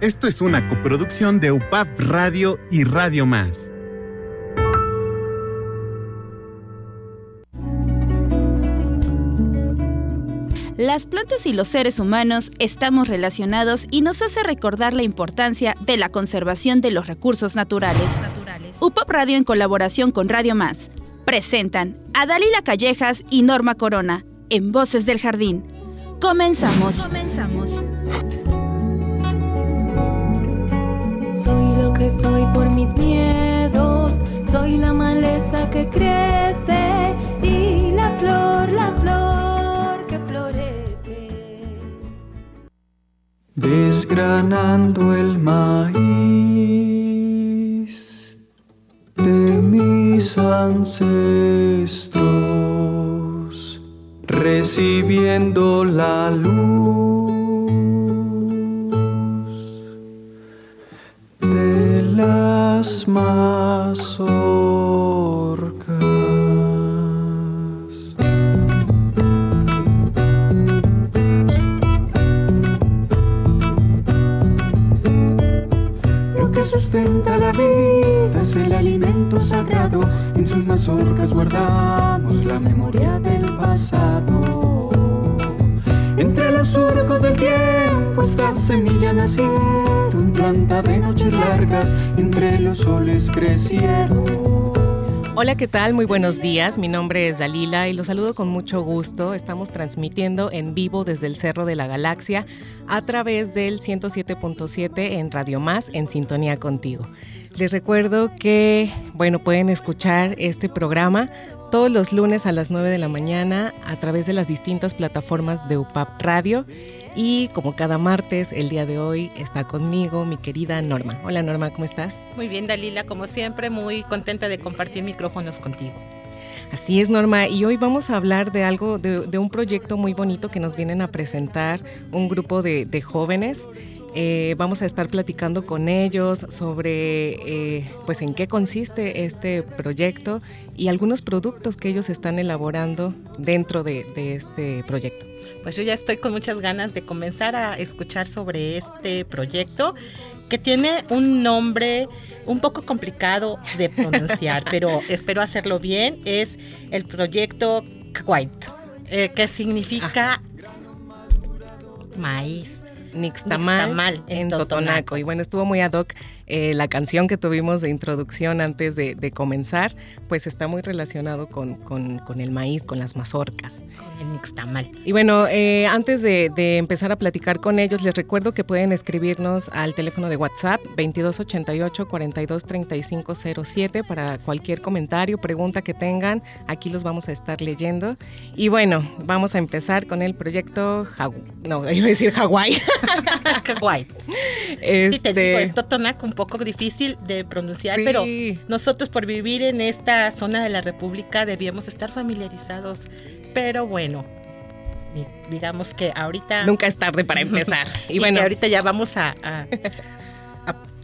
Esto es una coproducción de UPAP Radio y Radio Más. Las plantas y los seres humanos estamos relacionados y nos hace recordar la importancia de la conservación de los recursos naturales. UPAP Radio en colaboración con Radio Más presentan a Dalila Callejas y Norma Corona en Voces del Jardín. Comenzamos. Comenzamos. Soy por mis miedos, soy la maleza que crece y la flor, la flor que florece. Desgranando el maíz de mis ancestros, recibiendo la luz las mazorcas. Lo que sustenta la vida es el alimento sagrado. En sus mazorcas guardamos la memoria del pasado. Los surcos del tiempo esta semilla nacieron, planta de noches largas, entre los soles crecieron. Hola, ¿qué tal? Muy buenos días. Mi nombre es Dalila y los saludo con mucho gusto. Estamos transmitiendo en vivo desde el Cerro de la Galaxia a través del 107.7 en Radio Más, en sintonía contigo. Les recuerdo que, bueno, pueden escuchar este programa todos los lunes a las 9 de la mañana a través de las distintas plataformas de UPAP Radio. Y como cada martes, el día de hoy está conmigo mi querida Norma. Hola Norma, ¿cómo estás? Muy bien, Dalila, como siempre, muy contenta de compartir micrófonos contigo. Así es, Norma, y hoy vamos a hablar de algo, de, de un proyecto muy bonito que nos vienen a presentar un grupo de, de jóvenes. Eh, vamos a estar platicando con ellos sobre eh, pues en qué consiste este proyecto y algunos productos que ellos están elaborando dentro de, de este proyecto. Pues yo ya estoy con muchas ganas de comenzar a escuchar sobre este proyecto que tiene un nombre un poco complicado de pronunciar, pero espero hacerlo bien. Es el proyecto Kwait, eh, que significa maíz. Nixtamal, Nixtamal en, en Totonaco. Totonaco. Y bueno, estuvo muy ad hoc eh, la canción que tuvimos de introducción antes de, de comenzar, pues está muy relacionado con, con, con, el maíz, con las mazorcas. Con el nixtamal. Y bueno, eh, antes de, de, empezar a platicar con ellos, les recuerdo que pueden escribirnos al teléfono de WhatsApp 2288-423507 para cualquier comentario, pregunta que tengan. Aquí los vamos a estar leyendo. Y bueno, vamos a empezar con el proyecto, no, iba a decir Hawái. Hawái. Este... Sí, te digo, es Totonaco un poco difícil de pronunciar, sí. pero nosotros por vivir en esta zona de la República debíamos estar familiarizados. Pero bueno, digamos que ahorita... Nunca es tarde para empezar. y, y bueno, ahorita ya vamos a, a, a,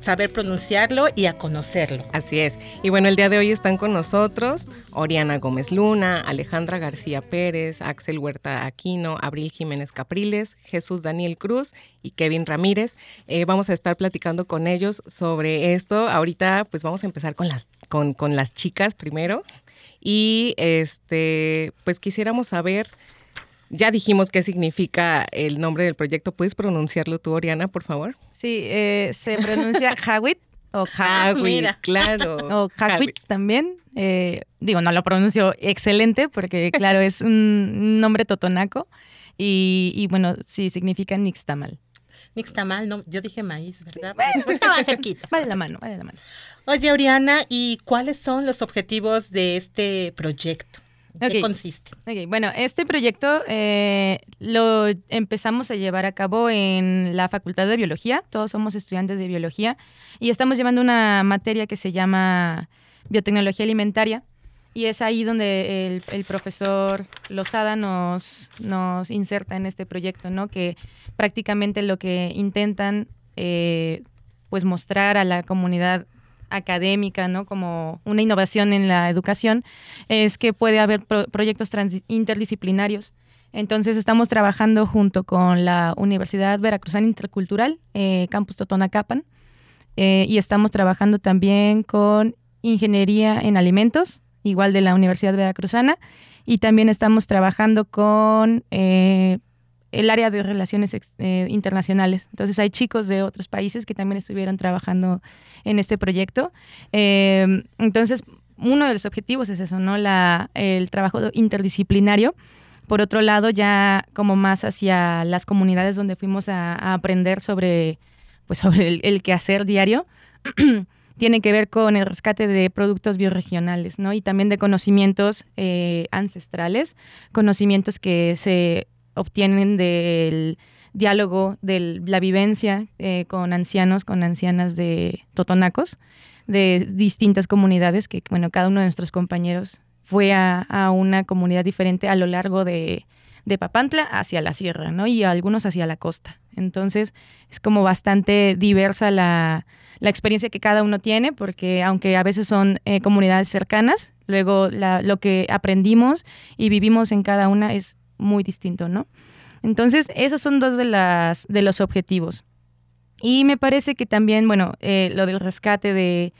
saber pronunciarlo y a conocerlo. Así es. Y bueno, el día de hoy están con nosotros Oriana Gómez Luna, Alejandra García Pérez, Axel Huerta Aquino, Abril Jiménez Capriles, Jesús Daniel Cruz y Kevin Ramírez. Eh, vamos a estar platicando con ellos sobre esto. Ahorita pues vamos a empezar con las, con, con las chicas primero. Y este, pues quisiéramos saber, ya dijimos qué significa el nombre del proyecto. ¿Puedes pronunciarlo tú, Oriana, por favor? Sí, eh, se pronuncia Hawit o Hawit, claro. O Hawit también. Eh, digo, no lo pronuncio excelente porque, claro, es un nombre totonaco. Y, y bueno, sí, significa Nixtamal. Nixtamal, no, yo dije maíz, ¿verdad? Bueno, estaba cerquita. Va de la mano, va de la mano. Oye, Oriana, ¿y cuáles son los objetivos de este proyecto? ¿Qué okay. consiste? Okay. Bueno, este proyecto eh, lo empezamos a llevar a cabo en la Facultad de Biología. Todos somos estudiantes de biología y estamos llevando una materia que se llama biotecnología alimentaria. Y es ahí donde el, el profesor Lozada nos, nos, inserta en este proyecto, ¿no? Que prácticamente lo que intentan eh, pues mostrar a la comunidad académica, ¿no? Como una innovación en la educación, es que puede haber pro proyectos interdisciplinarios Entonces estamos trabajando junto con la Universidad Veracruzana Intercultural, eh, Campus Totonacapan, eh, y estamos trabajando también con Ingeniería en Alimentos, igual de la Universidad Veracruzana, y también estamos trabajando con eh, el área de relaciones eh, internacionales. Entonces hay chicos de otros países que también estuvieron trabajando en este proyecto. Eh, entonces, uno de los objetivos es eso, ¿no? La, el trabajo interdisciplinario. Por otro lado, ya como más hacia las comunidades donde fuimos a, aprender sobre, pues sobre el, el quehacer diario. tiene que ver con el rescate de productos bioregionales, ¿no? Y también de conocimientos eh, ancestrales, conocimientos que se obtienen del diálogo, de la vivencia eh, con ancianos, con ancianas de totonacos, de distintas comunidades, que, bueno, cada uno de nuestros compañeros fue a, una comunidad diferente a lo largo de, Papantla hacia la sierra, ¿no? Y algunos hacia la costa. Entonces, es como bastante diversa la, la experiencia que cada uno tiene, porque aunque a veces son eh, comunidades cercanas, luego lo que aprendimos y vivimos en cada una es muy distinto, ¿no? Entonces, esos son dos de, las, de los objetivos. Y me parece que también, bueno, eh, lo del rescate de,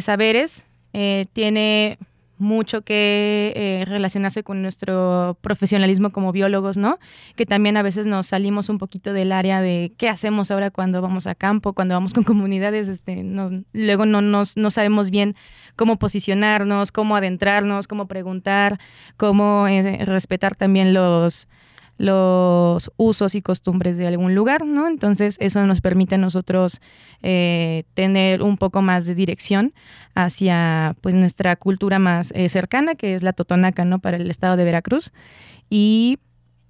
saberes eh, tiene mucho que eh, relacionarse con nuestro profesionalismo como biólogos, ¿no? Que también a veces nos salimos un poquito del área de qué hacemos ahora cuando vamos a campo, cuando vamos con comunidades, este, luego no, nos, no sabemos bien cómo posicionarnos, cómo adentrarnos, cómo preguntar, cómo eh, respetar también los, los usos y costumbres de algún lugar, ¿no? Entonces eso nos permite a nosotros eh, tener un poco más de dirección hacia pues nuestra cultura más eh, cercana, que es la totonaca, ¿no? Para el estado de Veracruz. Y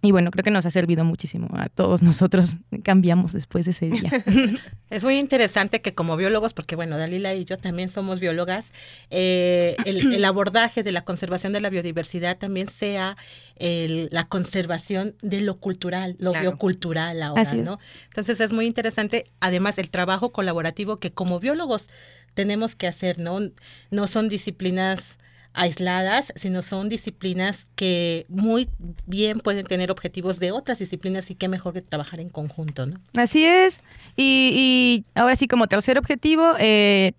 y bueno, creo que nos ha servido muchísimo. A todos nosotros cambiamos después de ese día. es muy interesante que como biólogos, porque bueno, Dalila y yo también somos biólogas, eh, el, abordaje de la conservación de la biodiversidad también sea la conservación de lo cultural, lo biocultural ahora, ¿no? Entonces es muy interesante, además, el trabajo colaborativo que como biólogos tenemos que hacer, ¿no? No son disciplinas aisladas, sino son disciplinas que muy bien pueden tener objetivos de otras disciplinas y qué mejor que trabajar en conjunto, ¿no? Así es. Y, ahora sí, como tercer objetivo, eh,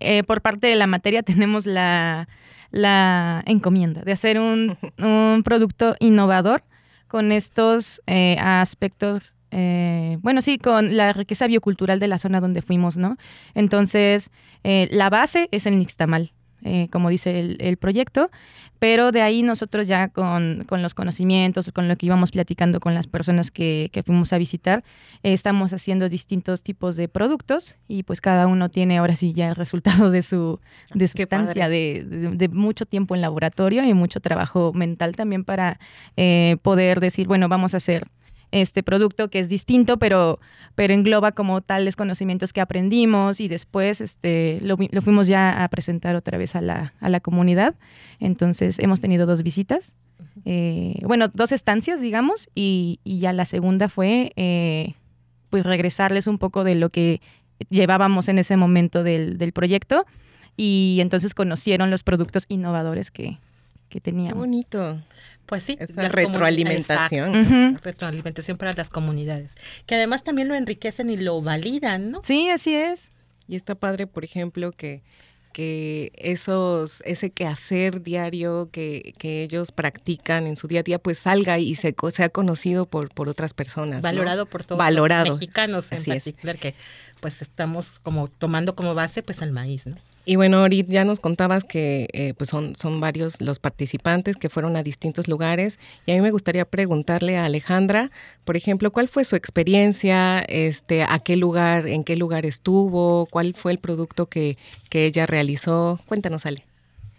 eh, por parte de la materia tenemos la, encomienda de hacer un, producto innovador con estos eh, aspectos bueno, sí, con la riqueza biocultural de la zona donde fuimos, ¿no? Entonces, la base es el nixtamal. Eh, como dice el, proyecto, pero de ahí nosotros ya con, los conocimientos, con lo que íbamos platicando con las personas que, fuimos a visitar, eh, estamos haciendo distintos tipos de productos y pues cada uno tiene ahora sí ya el resultado de su, de estancia de, mucho tiempo en laboratorio y mucho trabajo mental también para eh, poder decir, bueno, vamos a hacer este producto que es distinto, pero, pero engloba como tales conocimientos que aprendimos y después este, lo, fuimos ya a presentar otra vez a la, a la comunidad. Entonces hemos tenido dos visitas, eh, bueno, dos estancias, digamos, y, y ya la segunda fue eh, pues regresarles un poco de lo que llevábamos en ese momento del, del proyecto y entonces conocieron los productos innovadores que, que teníamos. Qué bonito. Pues sí, la retroalimentación. Retroalimentación para las comunidades, que además también lo enriquecen y lo validan, ¿no? Sí, así es. Y está padre, por ejemplo, que, que esos, ese quehacer diario que, que ellos practican en su día a día, pues salga y se sea conocido por, por otras personas. Valorado por todos los mexicanos en particular, que pues estamos como tomando como base pues el maíz, ¿no? Y bueno, ahorita ya nos contabas que eh, pues son, son varios los participantes que fueron a distintos lugares y a mí me gustaría preguntarle a Alejandra, por ejemplo, ¿cuál fue su experiencia? Este, ¿A qué lugar, en qué lugar estuvo? ¿Cuál fue el producto que, que ella realizó? Cuéntanos, Ale.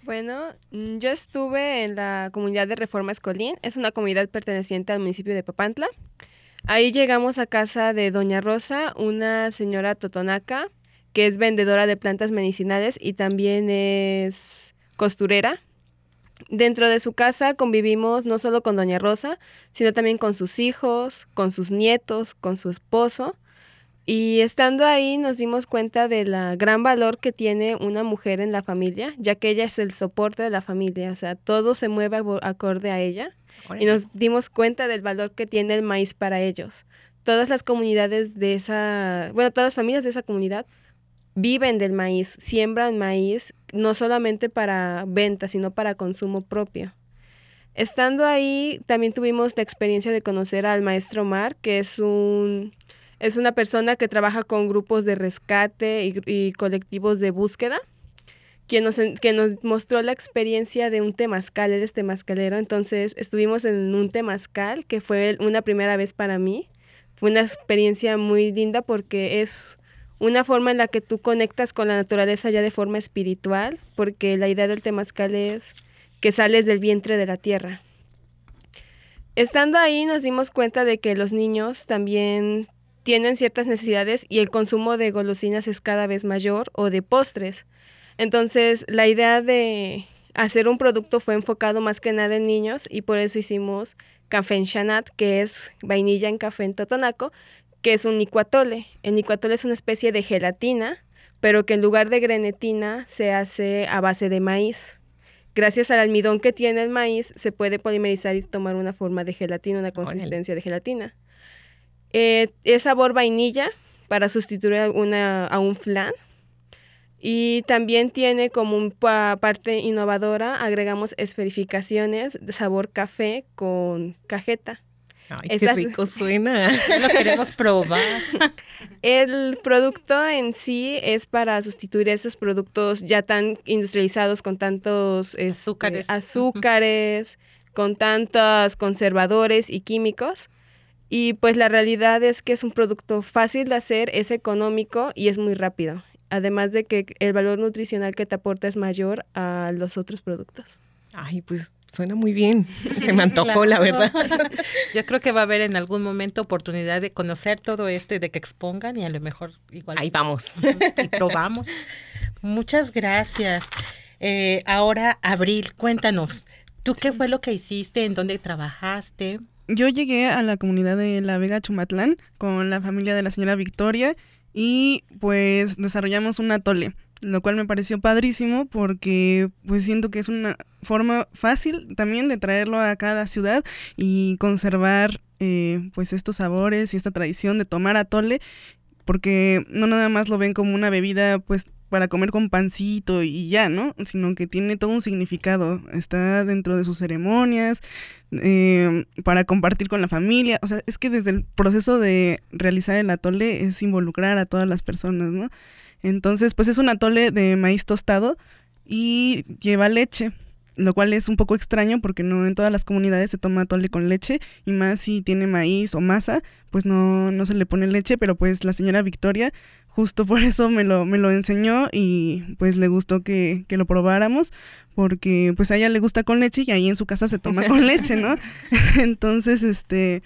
Bueno, mm, yo estuve en la comunidad de Reforma Escolín, es una comunidad perteneciente al municipio de Papantla. Ahí llegamos a casa de Doña Rosa, una señora totonaca que es vendedora de plantas medicinales y también es costurera. Dentro de su casa convivimos no solo con Doña Rosa, sino también con sus hijos, con sus nietos, con su esposo. Y estando ahí nos dimos cuenta de la gran valor que tiene una mujer en la familia, ya que ella es el soporte de la familia, o sea, todo se mueve acorde a ella. y nos dimos cuenta del valor que tiene el maíz para ellos. Todas las comunidades de esa, bueno, todas las familias de esa comunidad viven del maíz, siembran maíz, no solamente para venta, sino para consumo propio. Estando ahí, también tuvimos la experiencia de conocer al maestro Mar, que es un es una persona que trabaja con grupos de rescate y, colectivos de búsqueda, quien nos, que nos mostró la experiencia de un temazcal, él es temazcalero, entonces estuvimos en un temazcal, que fue una primera vez para mí. Fue una experiencia muy linda porque es una forma en la que tú conectas con la naturaleza ya de forma espiritual, porque la idea del temazcal es que sales del vientre de la tierra. Estando ahí nos dimos cuenta de que los niños también tienen ciertas necesidades y el consumo de golosinas es cada vez mayor o de postres. Entonces la idea de hacer un producto fue enfocado más que nada en niños y por eso hicimos café en chanat, que es vainilla en café en totonaco, que es un nicuatole. El nicuatole es una especie de gelatina, pero que en lugar de grenetina se hace a base de maíz. Gracias al almidón que tiene el maíz, se puede polimerizar y tomar una forma de gelatina, una consistencia de gelatina. Eh, es sabor vainilla para sustituir a, a un flan. Y también tiene como una parte innovadora, agregamos esferificaciones de sabor café con cajeta. Ay, qué rico suena. Lo queremos probar. El producto en sí es para sustituir esos productos ya tan industrializados con tantos este, azúcares, con tantos conservadores y químicos. Y pues la realidad es que es un producto fácil de hacer, es económico y es muy rápido. Además de que el valor nutricional que te aporta es mayor a los otros productos. Ay, pues Suena muy bien. Se me antojó, la verdad. Yo creo que va a haber en algún momento oportunidad de conocer todo esto y de que expongan y a lo mejor igual. Ahí vamos. Y probamos. Muchas gracias. Eh, ahora, Abril, cuéntanos, ¿tú qué fue lo que hiciste? ¿En dónde trabajaste? Yo llegué a la comunidad de La Vega Chumatlán con la familia de la señora Victoria y pues desarrollamos un atole lo cual me pareció padrísimo porque pues siento que es una forma fácil también de traerlo acá a la ciudad y conservar eh, pues estos sabores y esta tradición de tomar atole porque no nada más lo ven como una bebida pues para comer con pancito y ya, ¿no? Sino que tiene todo un significado, está dentro de sus ceremonias, eh, para compartir con la familia, o sea, es que desde el proceso de realizar el atole es involucrar a todas las personas, ¿no? Entonces, pues es un atole de maíz tostado y lleva leche, lo cual es un poco extraño porque no en todas las comunidades se toma atole con leche y más si tiene maíz o masa, pues no, no se le pone leche, pero pues la señora Victoria justo por eso me lo, me lo enseñó y pues le gustó que, que lo probáramos porque pues a ella le gusta con leche y ahí en su casa se toma con leche, ¿no? Entonces, este,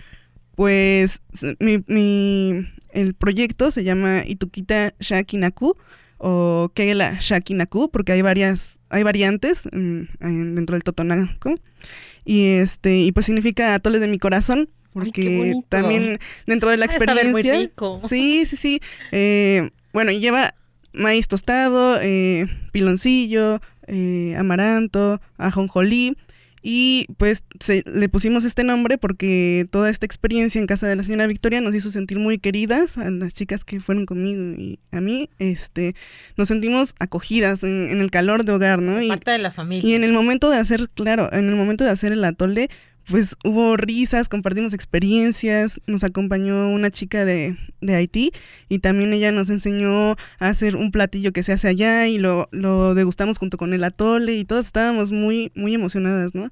pues mi, mi, el proyecto se llama Itukita Shakinaku o Kegela Shakinaku porque hay varias, hay variantes dentro del Totonaco. Y este, y pues significa atole de mi corazón. Porque también dentro de la experiencia. Sí, sí, sí. Eh, bueno, y lleva maíz tostado, eh, piloncillo, eh, amaranto, ajonjolí, y pues le pusimos este nombre porque toda esta experiencia en casa de la señora Victoria nos hizo sentir muy queridas a las chicas que fueron conmigo y a mí. Este, nos sentimos acogidas en, el calor de hogar, ¿no? Y, parte de la familia. Y en el momento de hacer, claro, en el momento de hacer el atole, pues hubo risas, compartimos experiencias, nos acompañó una chica de, de, Haití y también ella nos enseñó a hacer un platillo que se hace allá y lo, lo degustamos junto con el atole y todas estábamos muy, muy emocionadas, ¿no?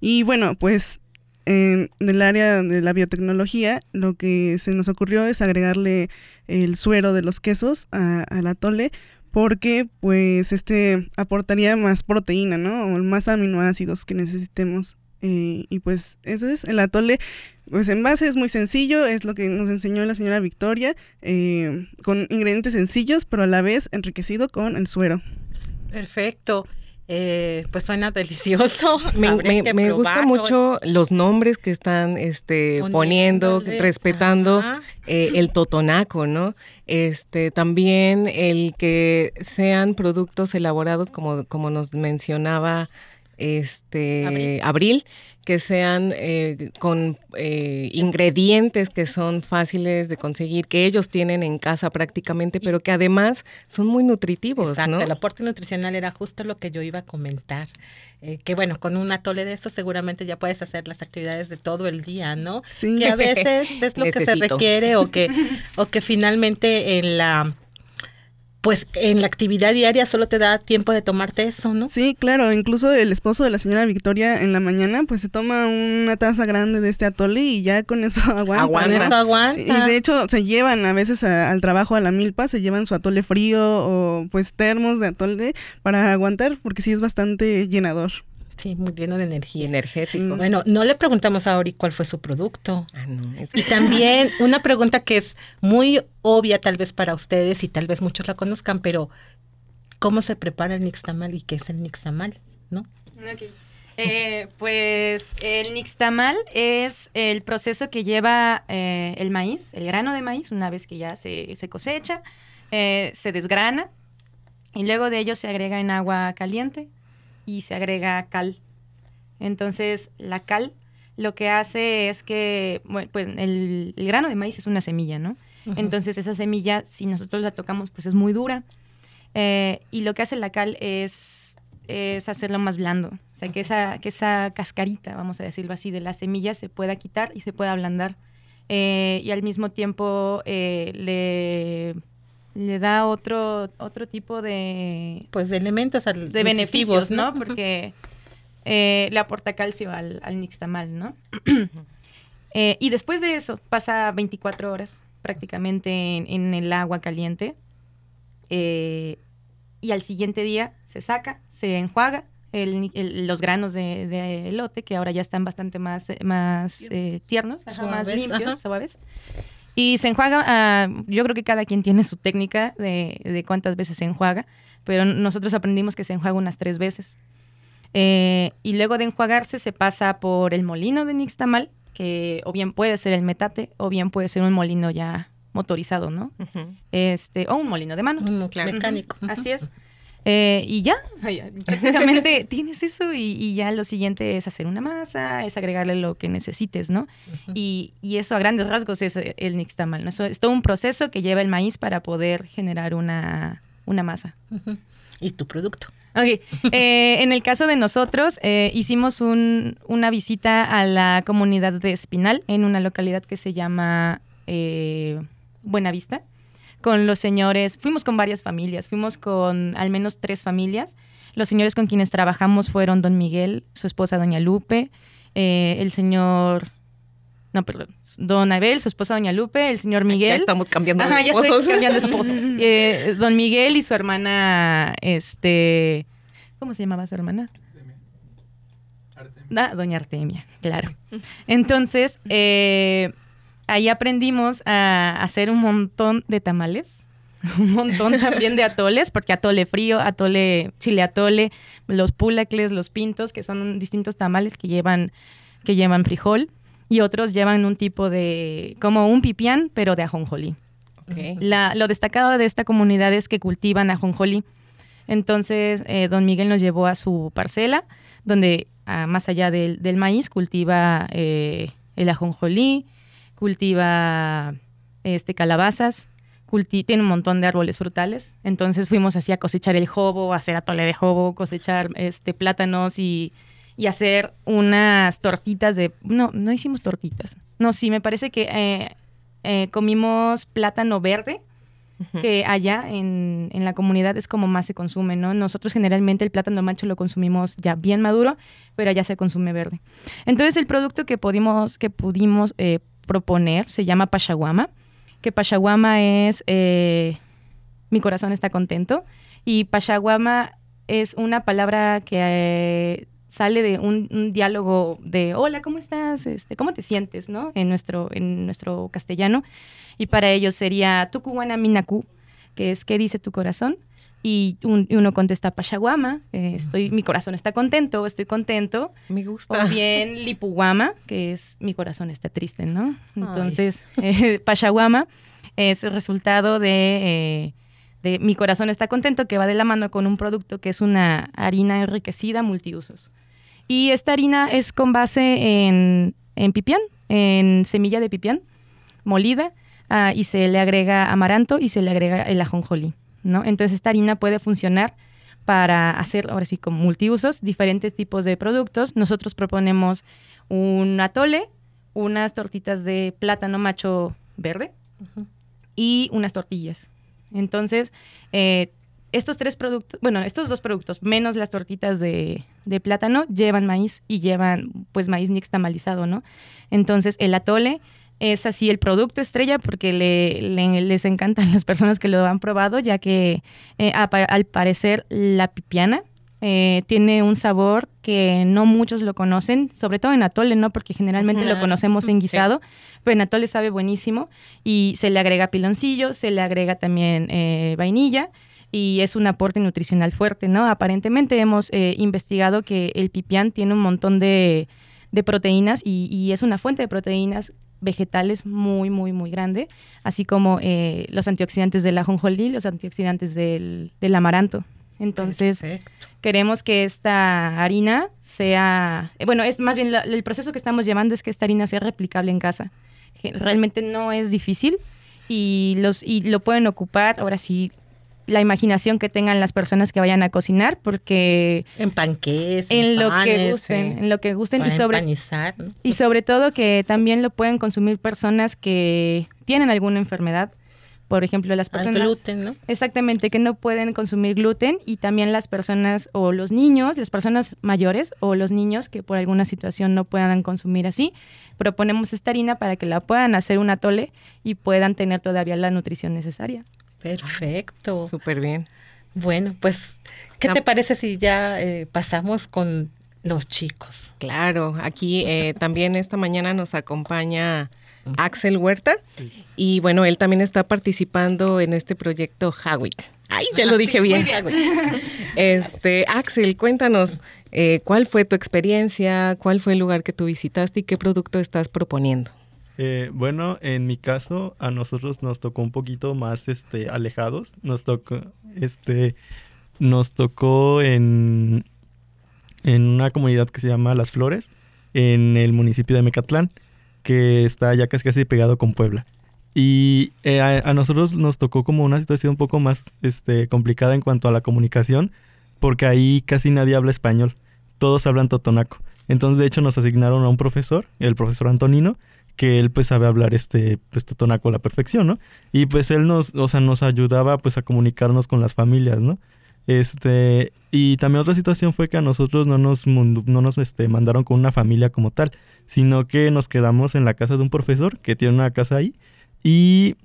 Y bueno, pues en el área de la biotecnología lo que se nos ocurrió es agregarle el suero de los quesos al atole porque pues este aportaría más proteína, ¿no? O más aminoácidos que necesitemos eh, y pues eso es el atole. Pues en base es muy sencillo, es lo que nos enseñó la señora Victoria, eh, con ingredientes sencillos, pero a la vez enriquecido con el suero. Perfecto. Eh, pues suena delicioso. Me, me, gusta mucho los nombres que están este, poniendo, respetando el totonaco, ¿no? Este, también el que sean productos elaborados como, como nos mencionaba este abril, que sean eh, con eh, ingredientes que son fáciles de conseguir, que ellos tienen en casa prácticamente, pero que además son muy nutritivos, Exacto, ¿no? el aporte nutricional era justo lo que yo iba a comentar. Eh, que bueno, con un atole de eso seguramente ya puedes hacer las actividades de todo el día, ¿no? Sí. Que a veces es lo que se requiere o que, o que finalmente en la pues en la actividad diaria solo te da tiempo de tomarte eso, ¿no? Sí, claro, incluso el esposo de la señora Victoria en la mañana pues se toma una taza grande de este atole y ya con eso aguanta. Aguanta. Con ¿no? eso aguanta. Y de hecho se llevan a veces a- al trabajo a la milpa, se llevan su atole frío o pues termos de atole para aguantar porque sí es bastante llenador. Sí, muy lleno de energía. energético. Bueno, no le preguntamos a Ori cuál fue su producto. Ah, no, es Y también una pregunta que es muy obvia tal vez para ustedes y tal vez muchos la conozcan, pero ¿cómo se prepara el nixtamal y qué es el nixtamal? ¿No? Ok. Eh, pues el nixtamal es el proceso que lleva eh, el maíz, el grano de maíz, una vez que ya se, se cosecha, eh, se desgrana y luego de ello se agrega en agua caliente y se agrega cal. Entonces la cal lo que hace es que, bueno, pues el, el grano de maíz es una semilla, ¿no? Entonces esa semilla, si nosotros la tocamos, pues es muy dura. Eh, y lo que hace la cal es, es hacerlo más blando. O sea, que esa, que esa cascarita, vamos a decirlo así, de la semilla se pueda quitar y se pueda ablandar. Eh, y al mismo tiempo eh, le, le da otro, otro tipo de, Pues de elementos al- de beneficios, ¿no? Porque eh, le aporta calcio al, al nixtamal, ¿no? Eh, y después de eso pasa 24 horas prácticamente en, en el agua caliente eh, y al siguiente día se saca, se enjuaga el el- los granos de, de elote que ahora ya están bastante más, eh, más eh, tiernos, ajá, más Suaves, limpios, ajá. suaves. Y se enjuaga, ah, yo creo que cada quien tiene su técnica de, de cuántas veces se enjuaga, pero nosotros aprendimos que se enjuaga unas tres veces. Eh, y luego de enjuagarse se pasa por el molino de nixtamal, que o bien puede ser el metate, o bien puede ser un molino ya motorizado, ¿no? Este, o un molino de mano. Un Claro. mecánico. Así es. Eh, y ya, prácticamente tienes eso y, y ya lo siguiente es hacer una masa, es agregarle lo que necesites, ¿no? y, y eso a grandes rasgos es el nixtamal, ¿no? Eso es todo un proceso que lleva el maíz para poder generar una, una masa. Y tu producto. Ok, eh, en el caso de nosotros, eh, hicimos un- una visita a la comunidad de Espinal en una localidad que se llama eh, Buenavista, con los señores, fuimos con varias familias, fuimos con al menos tres familias. Los señores con quienes trabajamos fueron don Miguel, su esposa doña Lupe, eh, el señor, no, perdón, don Abel, su esposa doña Lupe, el señor Ya Miguel. estamos cambiando Ajá, de ya estoy esposos. cambiando de esposos. Eh, don Miguel y su hermana, este, ¿cómo se llamaba su hermana? Ah, doña Artemia, claro. Entonces, eh, ahí aprendimos a hacer un montón de tamales, un montón también de atoles, porque atole frío, atole, chile atole, los pulacles, los pintos, que son distintos tamales que llevan, que llevan frijol, y otros llevan un tipo de, como un pipián, pero de ajonjolí. La- lo destacado de esta comunidad es que cultivan ajonjolí. Entonces, eh, don Miguel nos llevó a su parcela, donde ah, más allá del, del maíz cultiva eh, el ajonjolí, cultiva este, calabazas, culti- tiene un montón de árboles frutales. Entonces fuimos así a cosechar el jobo, a hacer atole de jobo, cosechar este, plátanos y, y hacer unas tortitas de... No, no hicimos tortitas. No, sí, me parece que eh, eh, comimos plátano verde, que allá en, en la comunidad es como más se consume, ¿no? Nosotros generalmente el plátano macho lo consumimos ya bien maduro, pero allá se consume verde. Entonces el producto que pudimos, que pudimos eh, proponer se llama Pachaguama, que Pachaguama es eh, mi corazón está contento y Pachaguama es una palabra que eh, sale de un, diálogo de hola, ¿cómo estás? Este, ¿Cómo te sientes? ¿no? En nuestro, en nuestro castellano. Y para ellos sería Tucuwana Minaku, que es ¿qué dice tu corazón? Y, un- y uno contesta Pachaguama, eh, estoy, mi corazón está contento, estoy contento. Me gusta. O bien Lipuguama, que es mi corazón está triste, ¿no? Entonces, eh, Pachaguama es el resultado de, eh, de mi corazón está contento, que va de la mano con un producto que es una harina enriquecida multiusos. Y esta harina es con base en, en pipián, en semilla de pipián molida, ah, y se le agrega amaranto y se le agrega el ajonjolí, ¿no? Entonces esta harina puede funcionar para hacer, ahora sí, con multiusos, diferentes tipos de productos. Nosotros proponemos un atole, unas tortitas de plátano macho verde y unas tortillas. Entonces, eh, estos tres productos, bueno, estos dos productos, menos las tortitas de, de, plátano, llevan maíz y llevan pues maíz nixtamalizado, ¿no? Entonces, el atole es así el producto estrella porque le, les encantan las personas que lo han probado, ya que eh, al parecer la pipiana eh, tiene un sabor que no muchos lo conocen, sobre todo en atole, ¿no? Porque generalmente lo conocemos en guisado, pero en atole sabe buenísimo y se le agrega piloncillo, se le agrega también eh, vainilla y es un aporte nutricional fuerte, ¿no? Aparentemente hemos investigado que el pipián tiene un montón de, de proteínas y, y, es una fuente de proteínas vegetales muy, muy, muy grande, así como eh, los antioxidantes del ajonjolí, los antioxidantes del, amaranto. Entonces, queremos que esta harina sea, eh, bueno, es más bien el proceso que estamos llevando es que esta harina sea replicable en casa. Realmente no es difícil y, los, y lo pueden ocupar, ahora sí, la imaginación que tengan las personas que vayan a cocinar, porque en panqués, en, lo que gusten, en lo que gusten y sobre y sobre todo que también lo pueden consumir personas que tienen alguna enfermedad. Por ejemplo, las personas. gluten, ¿no? Exactamente, que no pueden consumir gluten y también las personas o los niños, las personas mayores o los niños que por alguna situación no puedan consumir así. Proponemos esta harina para que la puedan hacer un atole y puedan tener todavía la nutrición necesaria. Perfecto. Súper bien. Bueno, pues, ¿qué te parece si ya eh, pasamos con los chicos? Claro, aquí eh, también esta mañana nos acompaña Axel Huerta y bueno, él también está participando en este proyecto Hawit. Ay, ya lo dije bien. Este, Axel, cuéntanos, eh, ¿cuál fue tu experiencia? ¿Cuál fue el lugar que tú visitaste y qué producto estás proponiendo? Eh, bueno, en mi caso, a nosotros nos tocó un poquito más este, alejados. Nos tocó, este, nos tocó en, en una comunidad que se llama Las Flores, en el municipio de Mecatlán, que está ya casi casi pegado con Puebla. Y eh, a, nosotros nos tocó como una situación un poco más este, complicada en cuanto a la comunicación, porque ahí casi nadie habla español, todos hablan totonaco. Entonces, de hecho, nos asignaron a un profesor, el profesor Antonino, que él pues sabe hablar este pues totonaco a la perfección, ¿no? Y pues él nos, o sea, nos ayudaba pues a comunicarnos con las familias, ¿no? Este, y también otra situación fue que a nosotros no nos, no nos este, mandaron con una familia como tal, sino que nos quedamos en la casa de un profesor que tiene una casa ahí y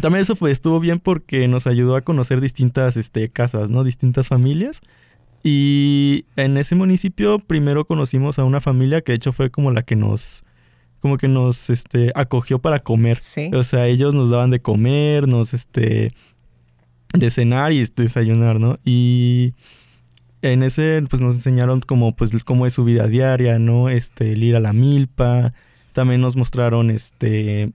también eso fue, estuvo bien porque nos ayudó a conocer distintas este, casas, ¿no? Distintas familias. Y en ese municipio primero conocimos a una familia que de hecho fue como la que nos, como que nos este, acogió para comer. O sea, ellos nos daban de comer, nos, este, de cenar y desayunar, ¿no? Y en ese, pues nos enseñaron como, pues, cómo es su vida diaria, ¿no? Este, el ir a la milpa. También nos mostraron, este,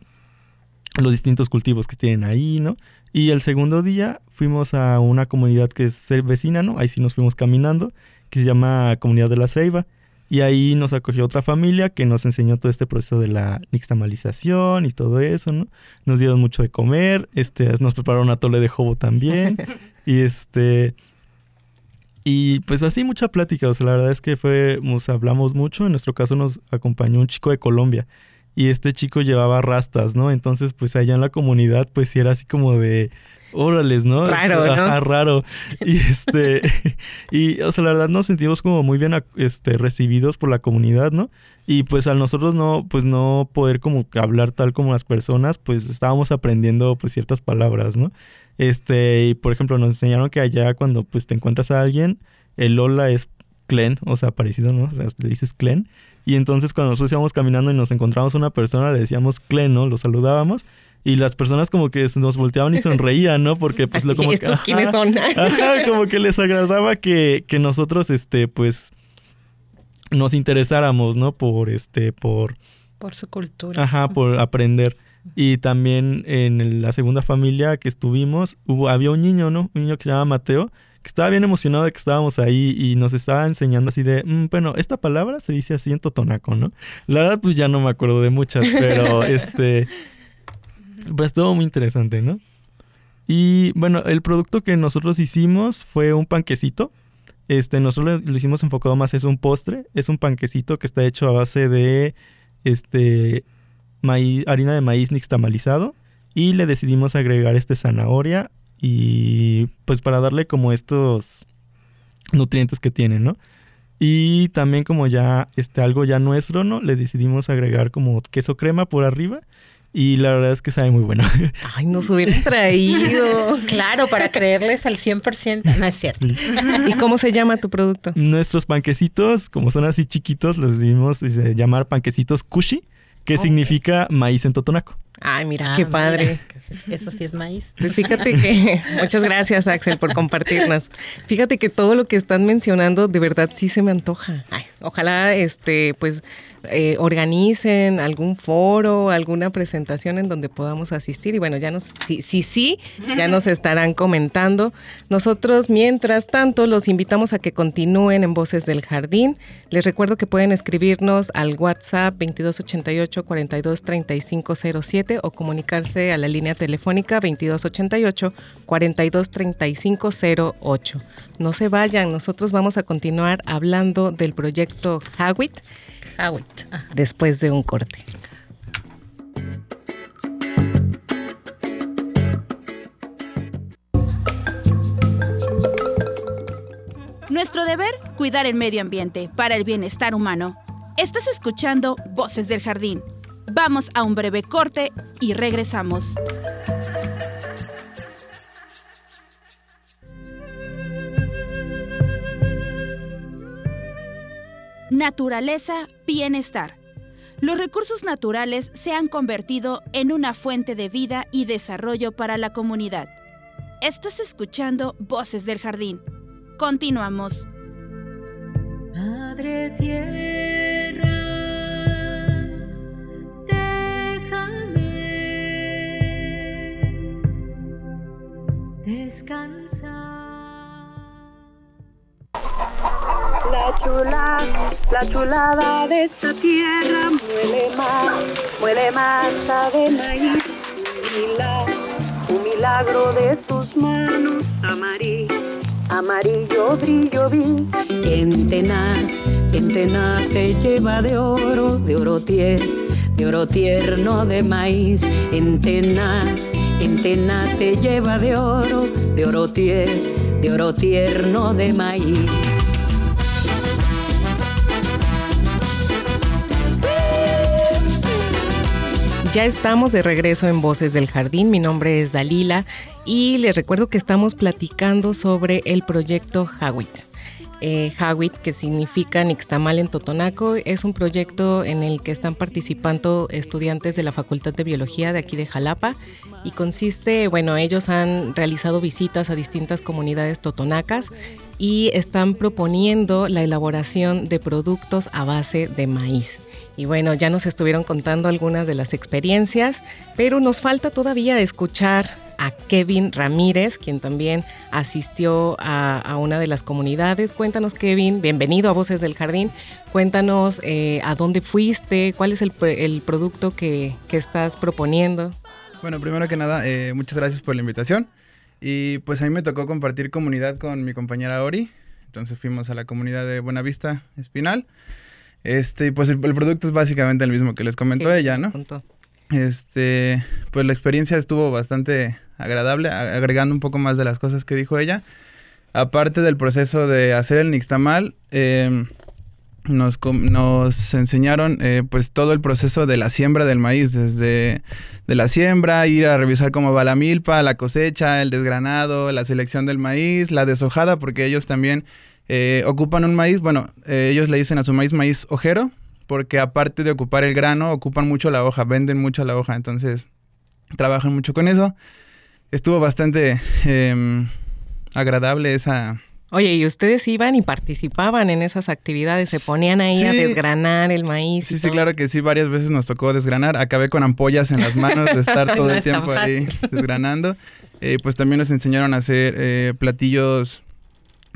los distintos cultivos que tienen ahí, ¿no? Y el segundo día fuimos a una comunidad que es vecina, ¿no? Ahí sí nos fuimos caminando, que se llama Comunidad de la Ceiba. Y ahí nos acogió otra familia que nos enseñó todo este proceso de la nixtamalización y todo eso, ¿no? Nos dieron mucho de comer, este, nos prepararon atole de jobo también. y este... Y pues así mucha plática, o sea, la verdad es que fue, nos hablamos mucho, en nuestro caso nos acompañó un chico de Colombia y este chico llevaba rastas, ¿no? Entonces pues allá en la comunidad pues sí era así como de, órales, ¿no? Raro, ¿no? raro. Y este, y, o sea, la verdad nos sentimos como muy bien este, recibidos por la comunidad, ¿no? Y pues al nosotros no, pues no poder como hablar tal como las personas, pues estábamos aprendiendo pues ciertas palabras, ¿no? Este, y por ejemplo nos enseñaron que allá cuando pues te encuentras a alguien, el hola es clen, o sea, parecido, ¿no? O sea, le dices clen. Y entonces cuando nosotros íbamos caminando y nos encontramos a una persona, le decíamos clen, ¿no? Lo saludábamos y las personas como que nos volteaban y sonreían, ¿no? Porque pues lo como ¿Estos quiénes son? como que les agradaba que, que nosotros, este, pues, nos interesáramos, ¿no? Por, este, por... Por su cultura. Ajá, por aprender. Y también en la segunda familia que estuvimos, hubo, había un niño, ¿no? Un niño que se llama Mateo, que estaba bien emocionado de que estábamos ahí y nos estaba enseñando así de, "Mm, bueno, esta palabra se dice así en totonaco, ¿no? La verdad, pues ya no me acuerdo de muchas, pero este, pues estuvo muy interesante, ¿no? Y bueno, el producto que nosotros hicimos fue un panquecito. Este, nosotros lo hicimos enfocado más, es un postre, es un panquecito que está hecho a base de este maíz, harina de maíz nixtamalizado y le decidimos agregar este zanahoria y pues para darle como estos nutrientes que tiene, ¿no? Y también como ya este algo ya nuestro, ¿no? Le decidimos agregar como queso crema por arriba y la verdad es que sabe muy bueno. Ay, nos hubieran traído. Claro, para creerles al 100%. No es cierto. ¿Y cómo se llama tu producto? Nuestros panquecitos, como son así chiquitos, los decidimos eh, llamar panquecitos kushi, que significa maíz en totonaco. Ay, mira, Ah, qué mira, padre. Eso sí es maíz. Pues fíjate que, muchas gracias Axel por compartirnos. Fíjate que todo lo que están mencionando de verdad sí se me antoja. Ay, ojalá este pues eh, organicen algún foro, alguna presentación en donde podamos asistir y bueno, ya nos, sí, sí, sí, ya nos estarán comentando. Nosotros, mientras tanto, los invitamos a que continúen en Voces del Jardín. Les recuerdo que pueden escribirnos al WhatsApp 2288 423507 o comunicarse a la línea telefónica 2288 423508. No se vayan, nosotros vamos a continuar hablando del proyecto Hawit Hawit. Después de un corte. Nuestro deber, cuidar el medio ambiente para el bienestar humano. Estás escuchando Voces del Jardín. Vamos a un breve corte y regresamos. Naturaleza, bienestar. Los recursos naturales se han convertido en una fuente de vida y desarrollo para la comunidad. Estás escuchando Voces del Jardín. Continuamos. Madre tierra, descansar. La chula, la chulada de esta tierra muele más, muele masa de maíz, un milagro, un milagro de tus manos, amarillo, amarillo brillo vi. En tenaz, en tenaz te lleva de oro, de oro tier, de oro tierno de maíz, en tenaz, en tenaz te lleva de oro, de oro tier, de oro tierno de maíz. Ya estamos de regreso en Voces del Jardín. Mi nombre es Dalila y les recuerdo que estamos platicando sobre el proyecto Hawit. Eh, Hawit, que significa Nixtamal en Totonaco, es un proyecto en el que están participando estudiantes de la Facultad de Biología de aquí de Jalapa y consiste, bueno, ellos han realizado visitas a distintas comunidades totonacas y están proponiendo la elaboración de productos a base de maíz. Y bueno, ya nos estuvieron contando algunas de las experiencias, pero nos falta todavía escuchar a Kevin Ramírez, quien también asistió a, a una de las comunidades. Cuéntanos, Kevin, bienvenido a Voces del Jardín. Cuéntanos eh, a dónde fuiste, cuál es el, pr- el producto que, que estás proponiendo. Bueno, primero que nada, eh, muchas gracias por la invitación. Y pues a mí me tocó compartir comunidad con mi compañera Ori. Entonces fuimos a la comunidad de Buenavista Espinal. Este, y pues el, el producto es básicamente el mismo que les comentó ella, ¿no? Contó. Este, pues la experiencia estuvo bastante agradable, agregando un poco más de las cosas que dijo ella. Aparte del proceso de hacer el nixtamal, eh, nos, nos enseñaron eh, pues todo el proceso de la siembra del maíz, desde de la siembra, ir a revisar cómo va la milpa, la cosecha, el desgranado, la selección del maíz, la deshojada, porque ellos también eh, ocupan un maíz, bueno, eh, ellos le dicen a su maíz maíz ojero, porque aparte de ocupar el grano, ocupan mucho la hoja, venden mucho la hoja, entonces trabajan mucho con eso. Estuvo bastante em, agradable esa, Oye, y ustedes iban y participaban en esas actividades, se ponían ahí a desgranar el maíz. Sí, sí, claro que sí, varias veces nos tocó desgranar. Acabé con ampollas en las manos de estar todo No el tiempo ahí desgranando. Eh, pues también nos enseñaron a hacer eh, platillos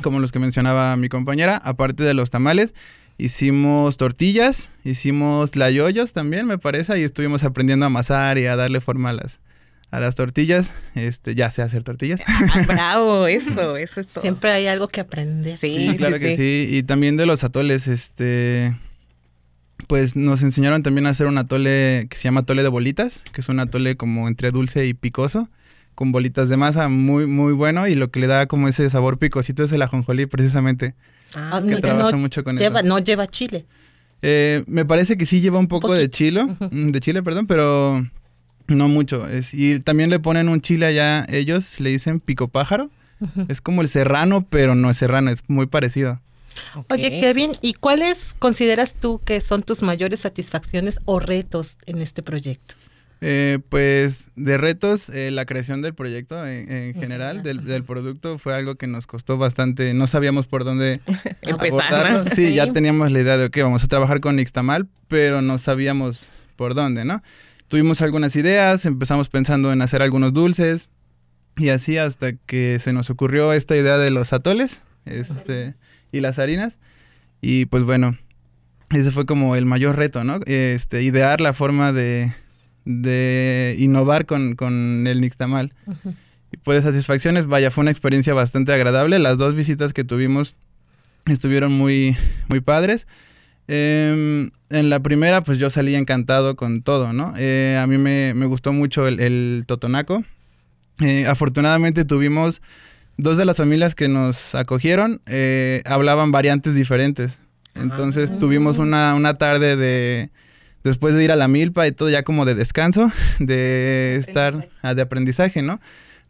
como los que mencionaba mi compañera, aparte de los tamales. Hicimos tortillas, hicimos tlayoyos también, me parece, y estuvimos aprendiendo a amasar y a darle forma a las, a las tortillas. Este, ya sé hacer tortillas. Ah, bravo, eso, eso es todo. Siempre hay algo que aprender. Sí, Sí, claro que sí. Y también de los atoles, este. Pues nos enseñaron también a hacer un atole que se llama atole de bolitas, que es un atole como entre dulce y picoso, con bolitas de masa, muy, muy bueno. Y lo que le da como ese sabor picosito es el ajonjolí, precisamente. Ah, que mira, trabaja no mucho con lleva, eso. no lleva chile. Eh, me parece que sí lleva un poco de chile, mm, de chile, perdón, pero no mucho. Es, y también le ponen un chile allá, ellos le dicen pico pájaro. Es como el serrano, pero no es serrano, es muy parecido. Oye, Kevin, ¿y cuáles consideras tú que son tus mayores satisfacciones o retos en este proyecto? Eh, pues de retos, eh, la creación del proyecto en, en general, del, del producto, fue algo que nos costó bastante. No sabíamos por dónde Empezar. ¿no? Sí, Sí. ya teníamos la idea de que vamos a trabajar con Nixtamal, pero no sabíamos por dónde, ¿no? Tuvimos algunas ideas, empezamos pensando en hacer algunos dulces y así hasta que se nos ocurrió esta idea de los atoles este, y las harinas. Y pues bueno, ese fue como el mayor reto, ¿no? Este, idear la forma de, de innovar con, con el Nixtamal. Y pues satisfacciones, vaya, fue una experiencia bastante agradable. Las dos visitas que tuvimos estuvieron muy, muy padres. Em, en la primera, pues yo salí encantado con todo, ¿no? Eh, a mí me, me gustó mucho el, el totonaco. Eh, afortunadamente tuvimos dos de las familias que nos acogieron, eh, hablaban variantes diferentes. Entonces tuvimos una, una tarde de, después de ir a la milpa y todo ya como de descanso, de estar, ah, de aprendizaje, ¿no?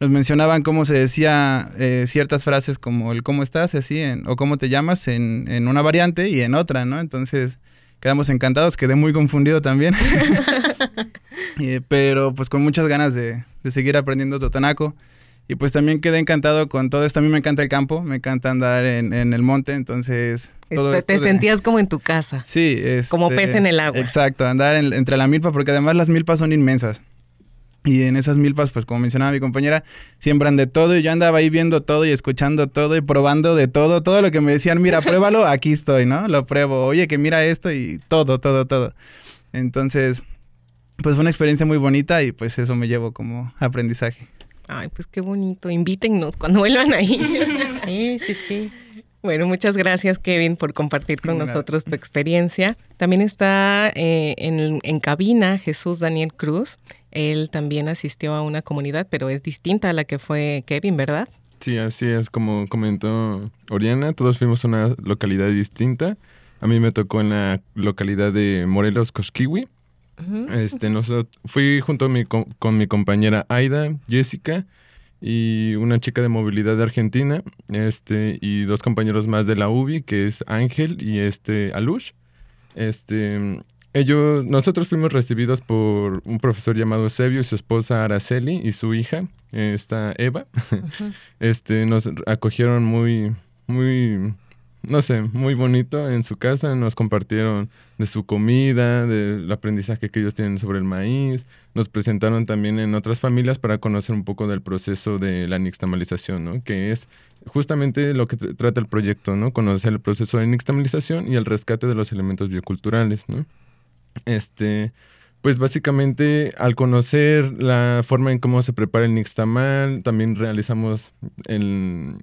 Nos mencionaban cómo se decía eh, ciertas frases como el cómo estás, así, en- o cómo te llamas en, en una variante y en otra, ¿no? Entonces quedamos encantados, quedé muy confundido también. Eh, pero pues con muchas ganas de, de seguir aprendiendo Totonaco. Y pues también quedé encantado con todo esto. A mí me encanta el campo, me encanta andar en, en el monte, entonces... Todo Este, te de- sentías como en tu casa. Sí, es... Como pez en el agua. Exacto, andar en- entre la milpa, porque además las milpas son inmensas. Y en esas milpas, pues como mencionaba mi compañera, siembran de todo y yo andaba ahí viendo todo y escuchando todo y probando de todo. Todo lo que me decían, mira, pruébalo, aquí estoy, ¿no? Lo pruebo. Oye, que mira esto y todo, todo, todo. Entonces, pues fue una experiencia muy bonita y pues eso me llevo como aprendizaje. Ay, pues qué bonito. Invítennos cuando vuelvan ahí. Sí, sí, sí. Bueno, muchas gracias, Kevin, por compartir con Nada. nosotros tu experiencia. También está eh, en, en cabina Jesús Daniel Cruz. Él también asistió a una comunidad, pero es distinta a la que fue Kevin, ¿verdad? Sí, así es, como comentó Oriana, todos fuimos a una localidad distinta. A mí me tocó en la localidad de Morelos, Cosquiwi. Este, nosotros, fui junto a mi co- con mi compañera Aida, Jessica y una chica de movilidad de Argentina, este, y dos compañeros más de la UBI, que es Ángel y este Alush. Este, ellos, nosotros fuimos recibidos por un profesor llamado Eusebio y su esposa Araceli y su hija, esta Eva. Este, nos acogieron muy, muy, no sé, muy bonito en su casa. Nos compartieron de su comida, del aprendizaje que ellos tienen sobre el maíz. Nos presentaron también en otras familias para conocer un poco del proceso de la nixtamalización, ¿no? Que es justamente lo que tr- trata el proyecto, ¿no? Conocer el proceso de nixtamalización y el rescate de los elementos bioculturales, ¿no? Este, pues básicamente al conocer la forma en cómo se prepara el nixtamal, también realizamos el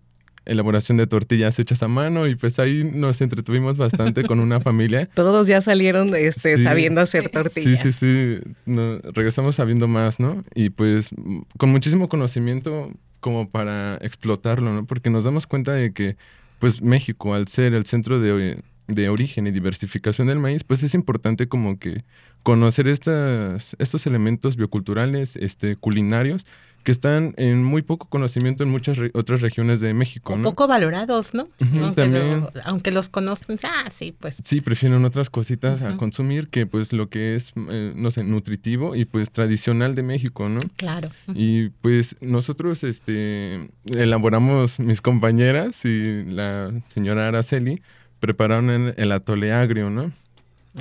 elaboración de tortillas hechas a mano y pues ahí nos entretuvimos bastante con una familia. Todos ya salieron este, Sí. sabiendo hacer tortillas. Sí, sí, sí. No, regresamos sabiendo más, ¿no? Y pues con muchísimo conocimiento como para explotarlo, ¿no? Porque nos damos cuenta de que, pues México, al ser el centro de, de origen y diversificación del maíz, pues es importante como que conocer estas, estos elementos bioculturales, este, culinarios, que están en muy poco conocimiento en muchas re- otras regiones de México, O ¿no? poco valorados, ¿no? Aunque, también. lo- aunque los conozcan, ah, sí, pues. Sí, prefieren otras cositas a consumir que pues lo que es, eh, no sé, nutritivo y pues tradicional de México, ¿no? Claro. Y pues nosotros este, elaboramos, mis compañeras y la señora Araceli prepararon el, el atole agrio, ¿no?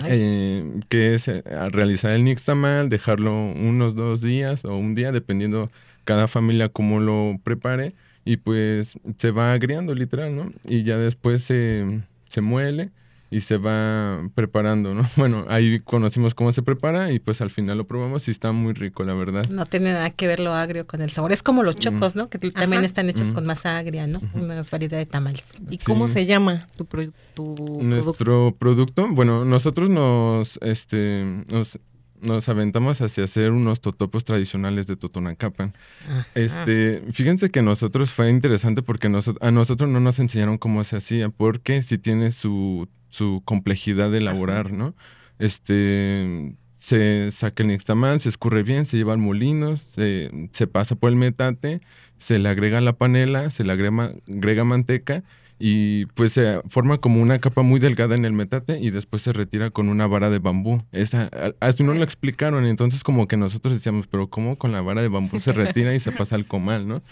Eh, que es eh, realizar el nixtamal, dejarlo unos dos días o un día, dependiendo cada familia cómo lo prepare, y pues se va agriando literal, ¿no? Y ya después se, se muele y se va preparando, ¿no? Bueno, ahí conocimos cómo se prepara y pues al final lo probamos y está muy rico, la verdad. No tiene nada que ver lo agrio con el sabor. Es como los chocos, ¿no? Que también Ajá. están hechos Mm. con masa agria, ¿no? Una variedad de tamales. ¿Y cómo se llama tu, pro- tu producto? Nuestro producto, bueno, nosotros nos, este, nos, nos aventamos hacia hacer unos totopos tradicionales de Totonacapan. Ajá. Este, fíjense que nosotros fue interesante porque a nosotros no nos enseñaron cómo se hacía, porque sí tiene su, su complejidad de elaborar, ¿no? Este, se saca el nixtamal, se escurre bien, se lleva al molino, se, se pasa por el metate, se le agrega la panela, se le agrega, agrega manteca y pues se forma como una capa muy delgada en el metate y después se retira con una vara de bambú. Esa, así no lo explicaron, entonces como que nosotros decíamos, pero ¿cómo con la vara de bambú se retira y se pasa al comal, no?